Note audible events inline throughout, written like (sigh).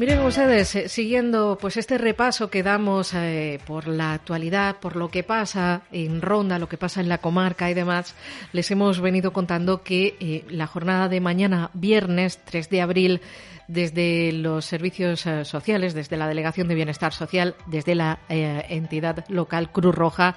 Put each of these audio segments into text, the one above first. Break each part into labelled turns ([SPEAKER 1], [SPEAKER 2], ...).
[SPEAKER 1] Miren ustedes, eh, siguiendo pues este repaso que damos eh, por la actualidad, por lo que pasa en Ronda, lo que pasa en la comarca y demás, les hemos venido contando que eh, la jornada de mañana, viernes 3 de abril, desde los servicios eh, sociales, desde la Delegación de Bienestar Social, desde la eh, entidad local Cruz Roja,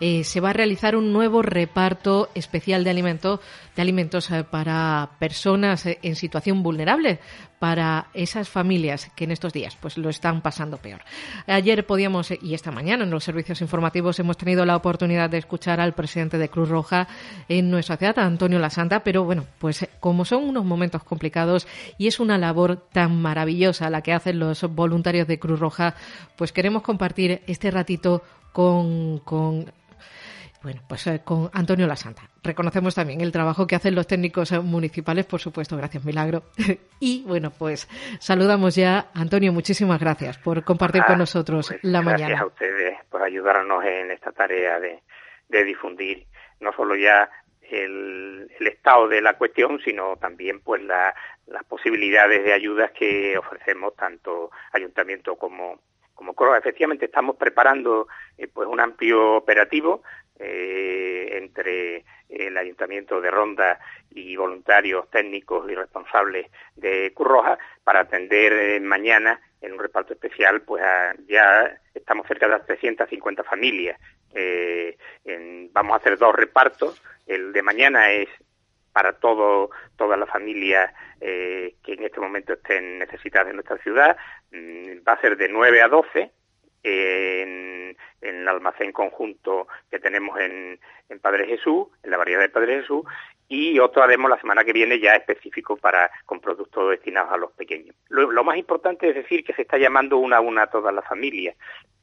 [SPEAKER 1] eh, se va a realizar un nuevo reparto especial de, alimento, de alimentos para personas en situación vulnerable, para esas familias que en estos días pues lo están pasando peor. Ayer podíamos y esta mañana en los servicios informativos hemos tenido la oportunidad de escuchar al presidente de Cruz Roja en nuestra ciudad, Antonio Lasanta, pero bueno, pues como son unos momentos complicados y es una labor tan maravillosa la que hacen los voluntarios de Cruz Roja, pues queremos compartir este ratito con, bueno, pues eh, con Antonio Lasanta. Reconocemos también el trabajo que hacen los técnicos municipales, por supuesto, gracias Milagro. (laughs) y bueno, pues saludamos ya. Antonio, muchísimas gracias por compartir con nosotros
[SPEAKER 2] pues
[SPEAKER 1] la mañana.
[SPEAKER 2] Gracias a ustedes por ayudarnos en esta tarea de, de difundir no solo ya el, estado de la cuestión, sino también pues la, las posibilidades de ayudas que ofrecemos tanto ayuntamiento como como CROA. Efectivamente estamos preparando eh, pues un amplio operativo eh, entre el Ayuntamiento de Ronda y voluntarios técnicos y responsables de Curroja para atender eh, mañana en un reparto especial, pues ya estamos cerca de las 350 familias. Eh, vamos a hacer dos repartos. El de mañana es para todo, todas las familias eh, que en este momento estén necesitadas en nuestra ciudad. Mm, va a ser de 9 a 12 en, el almacén conjunto que tenemos en, Padre Jesús, en la variedad de Padre Jesús, y otro haremos la semana que viene ya específico para con productos destinados a los pequeños. Lo, lo más importante es decir que se está llamando una a una a todas las familias,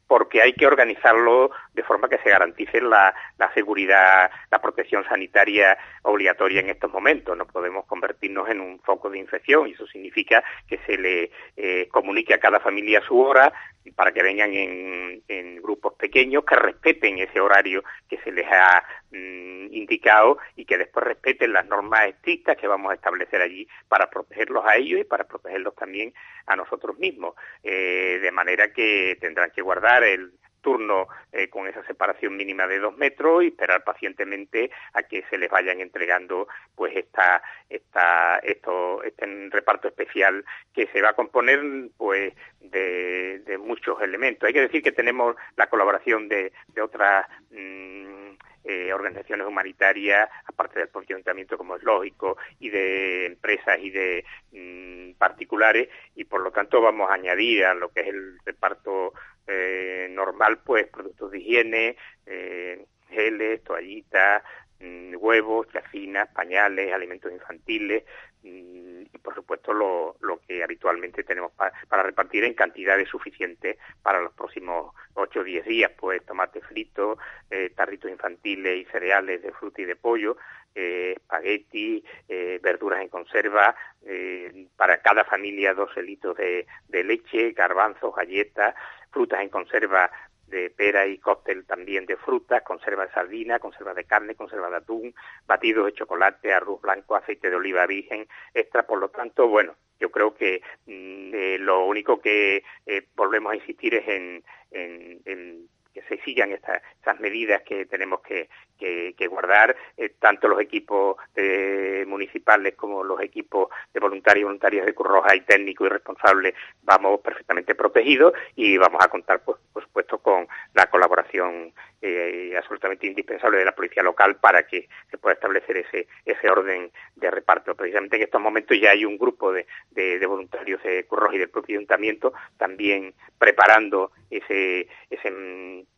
[SPEAKER 2] porque hay que organizarlo de forma que se garantice la, la, seguridad, la protección sanitaria obligatoria en estos momentos. No podemos convertirnos en un foco de infección y eso significa que se le eh, comunique a cada familia su hora para que vengan en, en, grupos pequeños, que respeten ese horario que se les ha mm, indicado y que después respeten las normas estrictas que vamos a establecer allí para protegerlos a ellos y para protegerlos también a nosotros mismos. Eh, de manera que tendrán que guardar el turno eh, con esa separación mínima de dos metros y esperar pacientemente a que se les vayan entregando pues esta esta esto este reparto especial que se va a componer pues de, de muchos elementos hay que decir que tenemos la colaboración de, de otras mmm, eh, organizaciones humanitarias, aparte del propio ayuntamiento, como es lógico, y de empresas y de mmm, particulares, y por lo tanto vamos a añadir a lo que es el reparto eh, normal, pues productos de higiene, eh, geles, toallitas, mmm, huevos, chacinas, pañales, alimentos infantiles, mmm, y por supuesto lo, lo que habitualmente tenemos pa para repartir en cantidades suficientes para los próximos 8 o 10 días, pues tomate frito, eh, tarritos infantiles y cereales de fruta y de pollo, eh, espagueti, eh, verduras en conserva, eh, para cada familia dos litros de, de leche, garbanzos, galletas, frutas en conserva de pera y cóctel también de frutas, conserva de sardina, conserva de carne, conserva de atún, batidos de chocolate, arroz blanco, aceite de oliva virgen, extra. Por lo tanto, bueno, yo creo que mm, eh, lo único que eh, volvemos a insistir es en, en, en que se sigan estas, medidas que tenemos que, que, guardar, eh, tanto los equipos eh, municipales como los equipos de voluntarios y voluntarias de Cruz Roja y técnicos y responsables vamos perfectamente protegidos y vamos a contar, pues, por supuesto, con la colaboración eh, absolutamente indispensable de la policía local para que se pueda establecer ese, ese orden de reparto. Precisamente en estos momentos ya hay un grupo de, de, voluntarios de Cruz Roja y del propio ayuntamiento también preparando ese, ese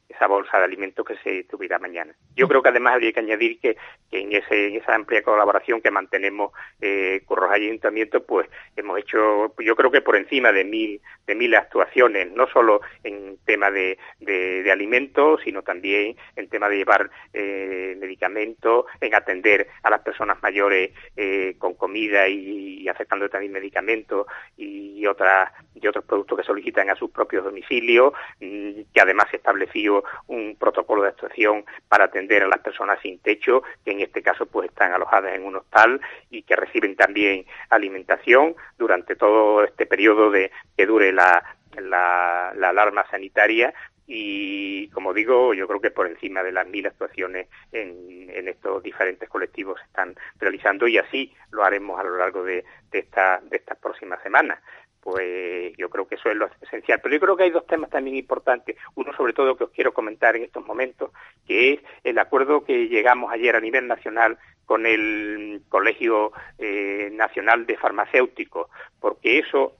[SPEAKER 2] esa bolsa de alimentos que se tuviera mañana. Yo creo que además habría que añadir que, en, ese, esa amplia colaboración que mantenemos eh, con los ayuntamientos, pues hemos hecho, yo creo que por encima de mil, de mil actuaciones, no solo en tema de, alimentos, sino también en tema de llevar eh, medicamentos, en atender a las personas mayores eh, con comida y, aceptando también medicamentos y, otras, y otros productos que solicitan a sus propios domicilios, mm, que además se estableció un protocolo de actuación para atender a las personas sin techo, que en este caso pues están alojadas en un hostal y que reciben también alimentación durante todo este periodo de que dure la, la, alarma sanitaria. Y como digo, yo creo que por encima de las mil actuaciones en, estos diferentes colectivos se están realizando y así lo haremos a lo largo de, de, esta, de estas próximas semanas pues yo creo que eso es lo esencial. Pero yo creo que hay dos temas también importantes. Uno, sobre todo, que os quiero comentar en estos momentos, que es el acuerdo que llegamos ayer a nivel nacional con el Colegio eh, Nacional de Farmacéuticos, porque eso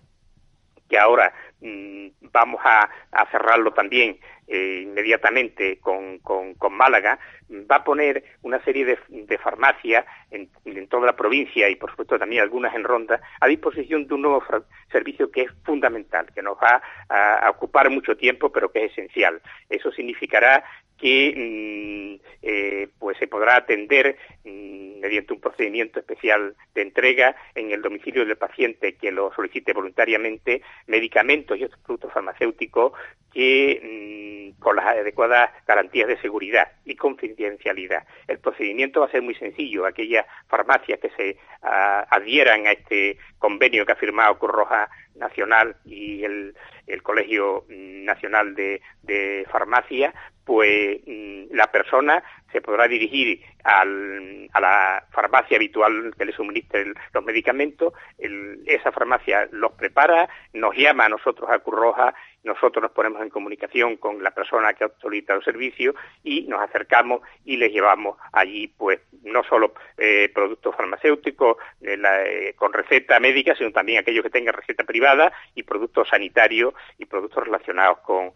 [SPEAKER 2] que ahora mm, vamos a, cerrarlo también eh, inmediatamente con, con, Málaga, va a poner una serie de, farmacias en, toda la provincia y por supuesto también algunas en Ronda a disposición de un nuevo servicio que es fundamental, que nos va a, ocupar mucho tiempo pero que es esencial. Eso significará que mm, eh, pues se podrá atender mm, mediante un procedimiento especial de entrega en el domicilio del paciente que lo solicite voluntariamente medicamentos y otros productos farmacéuticos que mm, con las adecuadas garantías de seguridad y confidencialidad. El procedimiento va a ser muy sencillo. Aquellas farmacias que se ah, adhieran a este convenio que ha firmado Cruz Roja Nacional y el, Colegio Nacional de, de Farmacia, pues mm, la persona se podrá dirigir al, a la farmacia habitual que le suministre los medicamentos, esa farmacia los prepara, nos llama a nosotros a Curroja, nosotros nos ponemos en comunicación con la persona que ha solicitado el servicio y nos acercamos y les llevamos allí, pues, no solo eh, productos farmacéuticos eh, eh, con receta médica, sino también aquellos que tengan receta privada y productos sanitarios y productos relacionados con,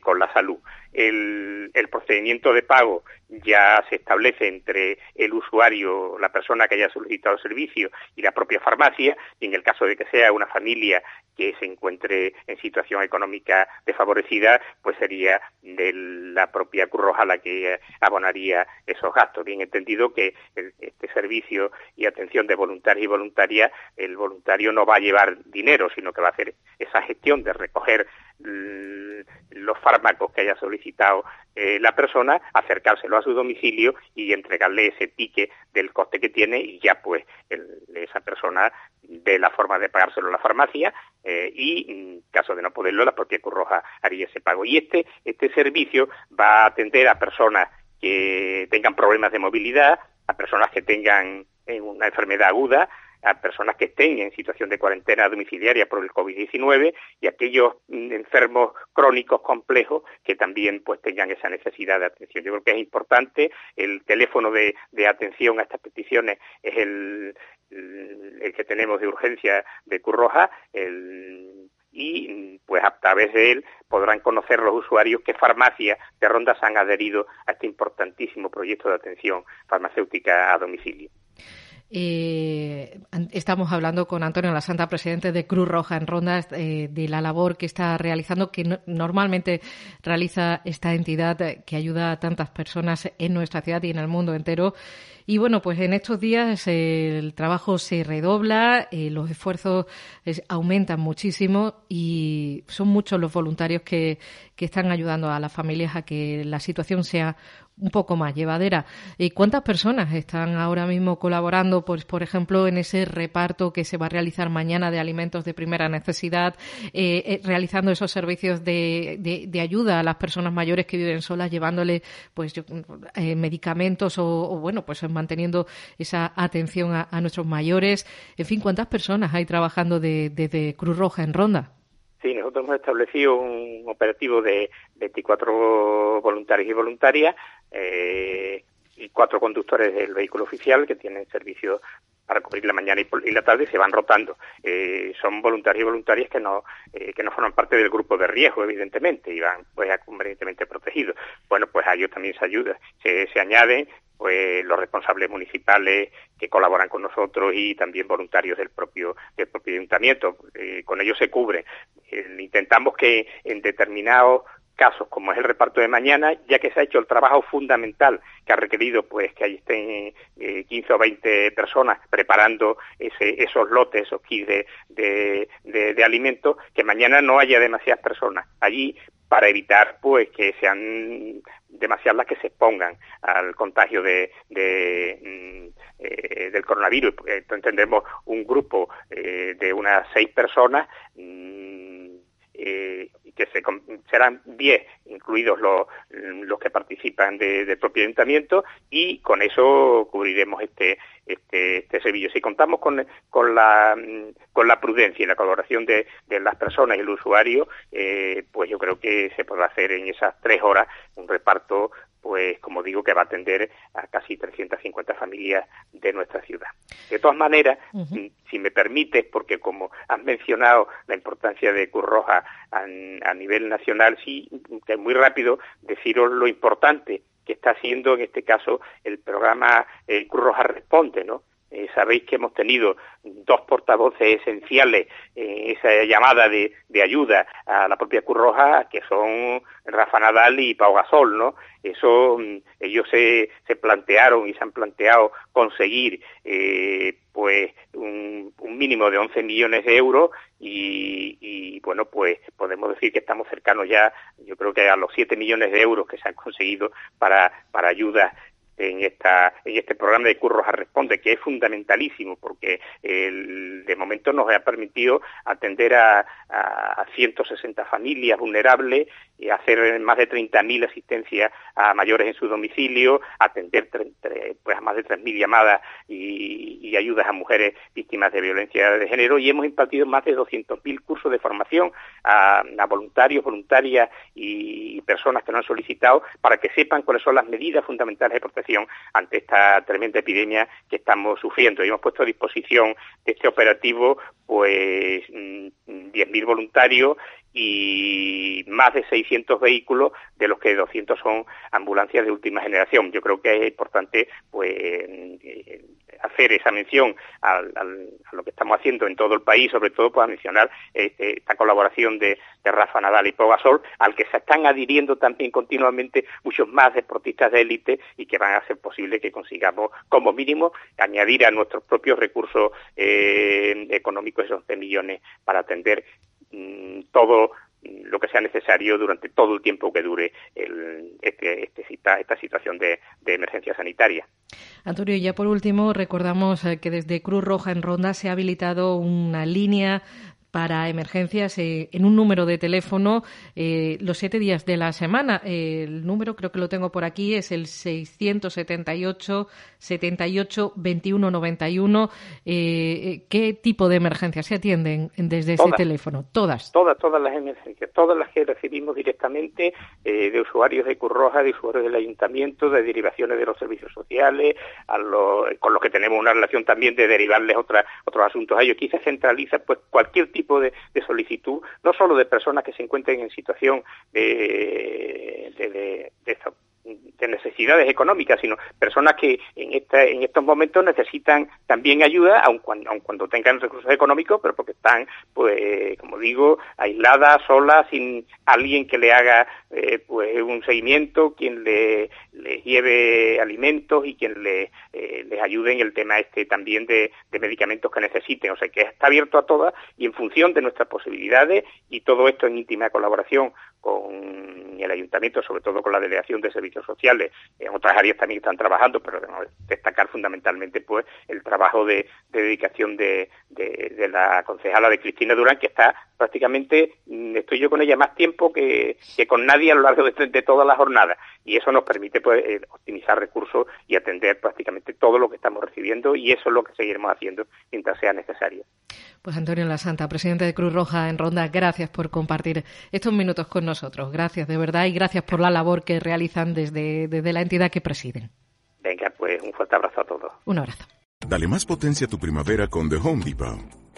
[SPEAKER 2] con la salud. El, el procedimiento de pago ya se establece entre el usuario, la persona que haya solicitado el servicio y la propia farmacia, y en el caso de que sea una familia que se encuentre en situación económica desfavorecida, pues sería de la propia Cruz Roja la que abonaría esos gastos. Bien entendido que este servicio y atención de voluntarios y voluntarias, el voluntario no va a llevar dinero, sino que va a hacer esa gestión de recoger los fármacos que haya solicitado eh, la persona, acercárselo a su domicilio y entregarle ese ticket del coste que tiene y ya pues esa persona de la forma de pagárselo a la farmacia eh, y en caso de no poderlo la propia Cruz Roja haría ese pago. Y este, este servicio va a atender a personas que tengan problemas de movilidad, a personas que tengan eh, una enfermedad aguda, a personas que estén en situación de cuarentena domiciliaria por el COVID-19 y aquellos mm, enfermos crónicos complejos que también pues tengan esa necesidad de atención. Yo creo que es importante el teléfono de, atención a estas peticiones es el, el, que tenemos de urgencia de Curroja, y pues a través de él podrán conocer los usuarios qué farmacias de rondas han adherido a este importantísimo proyecto de atención farmacéutica a domicilio.
[SPEAKER 1] Eh, estamos hablando con Antonio La Santa, presidente de Cruz Roja en Ronda, eh, de la labor que está realizando, que normalmente realiza esta entidad que ayuda a tantas personas en nuestra ciudad y en el mundo entero. Y bueno, pues en estos días el trabajo se redobla, eh, los esfuerzos aumentan muchísimo y son muchos los voluntarios que, que están ayudando a las familias a que la situación sea un poco más llevadera. ¿Y cuántas personas están ahora mismo colaborando, pues, por ejemplo, en ese reparto que se va a realizar mañana de alimentos de primera necesidad, eh, eh, realizando esos servicios de, de, ayuda a las personas mayores que viven solas, llevándole pues eh, medicamentos o, bueno, pues manteniendo esa atención a, nuestros mayores? En fin, ¿cuántas personas hay trabajando desde Cruz Roja en Ronda?
[SPEAKER 2] Sí, nosotros hemos establecido un operativo de 24 voluntarios y voluntarias eh, y cuatro conductores del vehículo oficial que tienen servicio para cubrir la mañana y, la tarde se van rotando. Eh, son voluntarios y voluntarias que no, eh, que no forman parte del grupo de riesgo, evidentemente, y van pues convenientemente protegidos. Bueno, pues a ellos también se ayuda. Se, se añaden pues los responsables municipales que colaboran con nosotros y también voluntarios del propio del propio ayuntamiento eh, con ellos se cubre eh, intentamos que en determinados casos como es el reparto de mañana, ya que se ha hecho el trabajo fundamental que ha requerido pues que ahí estén eh, 15 o 20 personas preparando ese, esos lotes, esos kits de, de, alimentos, que mañana no haya demasiadas personas allí para evitar pues que sean demasiadas las que se expongan al contagio de, de mm, eh, del coronavirus. Entonces tendremos un grupo eh, de unas seis personas mm, que se, serán diez, incluidos los, los que participan del propio ayuntamiento, y con eso cubriremos este, este, este servicio. Si contamos con, con, la, con la prudencia y la colaboración de, de las personas y el usuario, eh, pues yo creo que se podrá hacer en esas tres horas un reparto pues como digo, que va a atender a casi 350 familias de nuestra ciudad. De todas maneras, si me permites, porque como has mencionado la importancia de Cruz Roja a, a nivel nacional, sí, que muy rápido deciros lo importante que está haciendo en este caso el programa eh, Cruz Roja Responde, ¿no? Eh, sabéis que hemos tenido dos portavoces esenciales en esa llamada de, ayuda a la propia Cruz Roja, que son Rafa Nadal y Pau Gasol, ¿no? Eso mm, ellos se, se plantearon y se han planteado conseguir eh, pues un, un, mínimo de 11 millones de euros y, y, bueno pues podemos decir que estamos cercanos ya yo creo que a los 7 millones de euros que se han conseguido para para ayudas en, esta, en este programa de Curros a Responde, que es fundamentalísimo porque el, de momento nos ha permitido atender a, a 160 familias vulnerables y hacer más de 30.000 asistencias a mayores en su domicilio, atender pues, a más de 3.000 llamadas y, ayudas a mujeres víctimas de violencia de género. Y hemos impartido más de 200.000 cursos de formación a, a voluntarios, voluntarias y personas que no han solicitado para que sepan cuáles son las medidas fundamentales de protección ante esta tremenda epidemia que estamos sufriendo. Y hemos puesto a disposición de este operativo pues 10.000 mm, voluntarios y más de 600 vehículos, de los que 200 son ambulancias de última generación. Yo creo que es importante pues eh, hacer esa mención al, al, a lo que estamos haciendo en todo el país, sobre todo para mencionar este, esta colaboración de, Rafa Nadal y Pau Gasol, al que se están adhiriendo también continuamente muchos más deportistas de élite y que van a hacer posible que consigamos, como mínimo, añadir a nuestros propios recursos eh, económicos esos 11 millones para atender mmm, todo lo que sea necesario durante todo el tiempo que dure el, este, este, esta situación de, de, emergencia sanitaria.
[SPEAKER 1] Antonio, ya por último, recordamos eh, que desde Cruz Roja en Ronda se ha habilitado una línea para emergencias eh, en un número de teléfono eh, los siete días de la semana. Eh, el número, creo que lo tengo por aquí, es el 678 78 21 91. ¿Qué tipo de emergencias se atienden desde todas, ese teléfono? Todas.
[SPEAKER 2] Todas, todas las emergencias. Todas las que recibimos directamente de usuarios de Curroja, de usuarios del ayuntamiento, de derivaciones de los servicios sociales, a lo, con los que tenemos una relación también de derivarles otra, otros asuntos a ellos. Aquí se centraliza pues cualquier tipo tipo de, de, solicitud, no solo de personas que se encuentren en situación de, de, de, de necesidades económicas, sino personas que en, esta, en estos momentos necesitan también ayuda, aun cuando, aun cuando tengan recursos económicos, pero porque están, pues, como digo, aisladas, solas, sin alguien que le haga eh, pues un seguimiento, quien le, les lleve alimentos y quien le, eh, les ayude en el tema este también de, de medicamentos que necesiten. O sea que está abierto a todas y en función de nuestras posibilidades y todo esto en íntima colaboración con el ayuntamiento, sobre todo con la delegación de servicios sociales, en otras áreas también están trabajando, pero destacar fundamentalmente pues el trabajo de, de dedicación de, de, de, la concejala de Cristina Durán, que está prácticamente, mm, estoy yo con ella más tiempo que, que con nadie a lo largo de, de toda la jornada, y eso nos permite pues eh, optimizar recursos y atender prácticamente todo lo que estamos recibiendo, y eso es lo que seguiremos haciendo mientras sea necesario.
[SPEAKER 1] Pues Antonio La Santa, presidente de Cruz Roja en Ronda, gracias por compartir estos minutos con nosotros. Gracias de verdad y gracias por la labor que realizan desde, desde la entidad que presiden.
[SPEAKER 2] Venga, pues un fuerte abrazo a todos.
[SPEAKER 1] Un abrazo.
[SPEAKER 3] Dale más potencia a tu primavera con The Home Depot.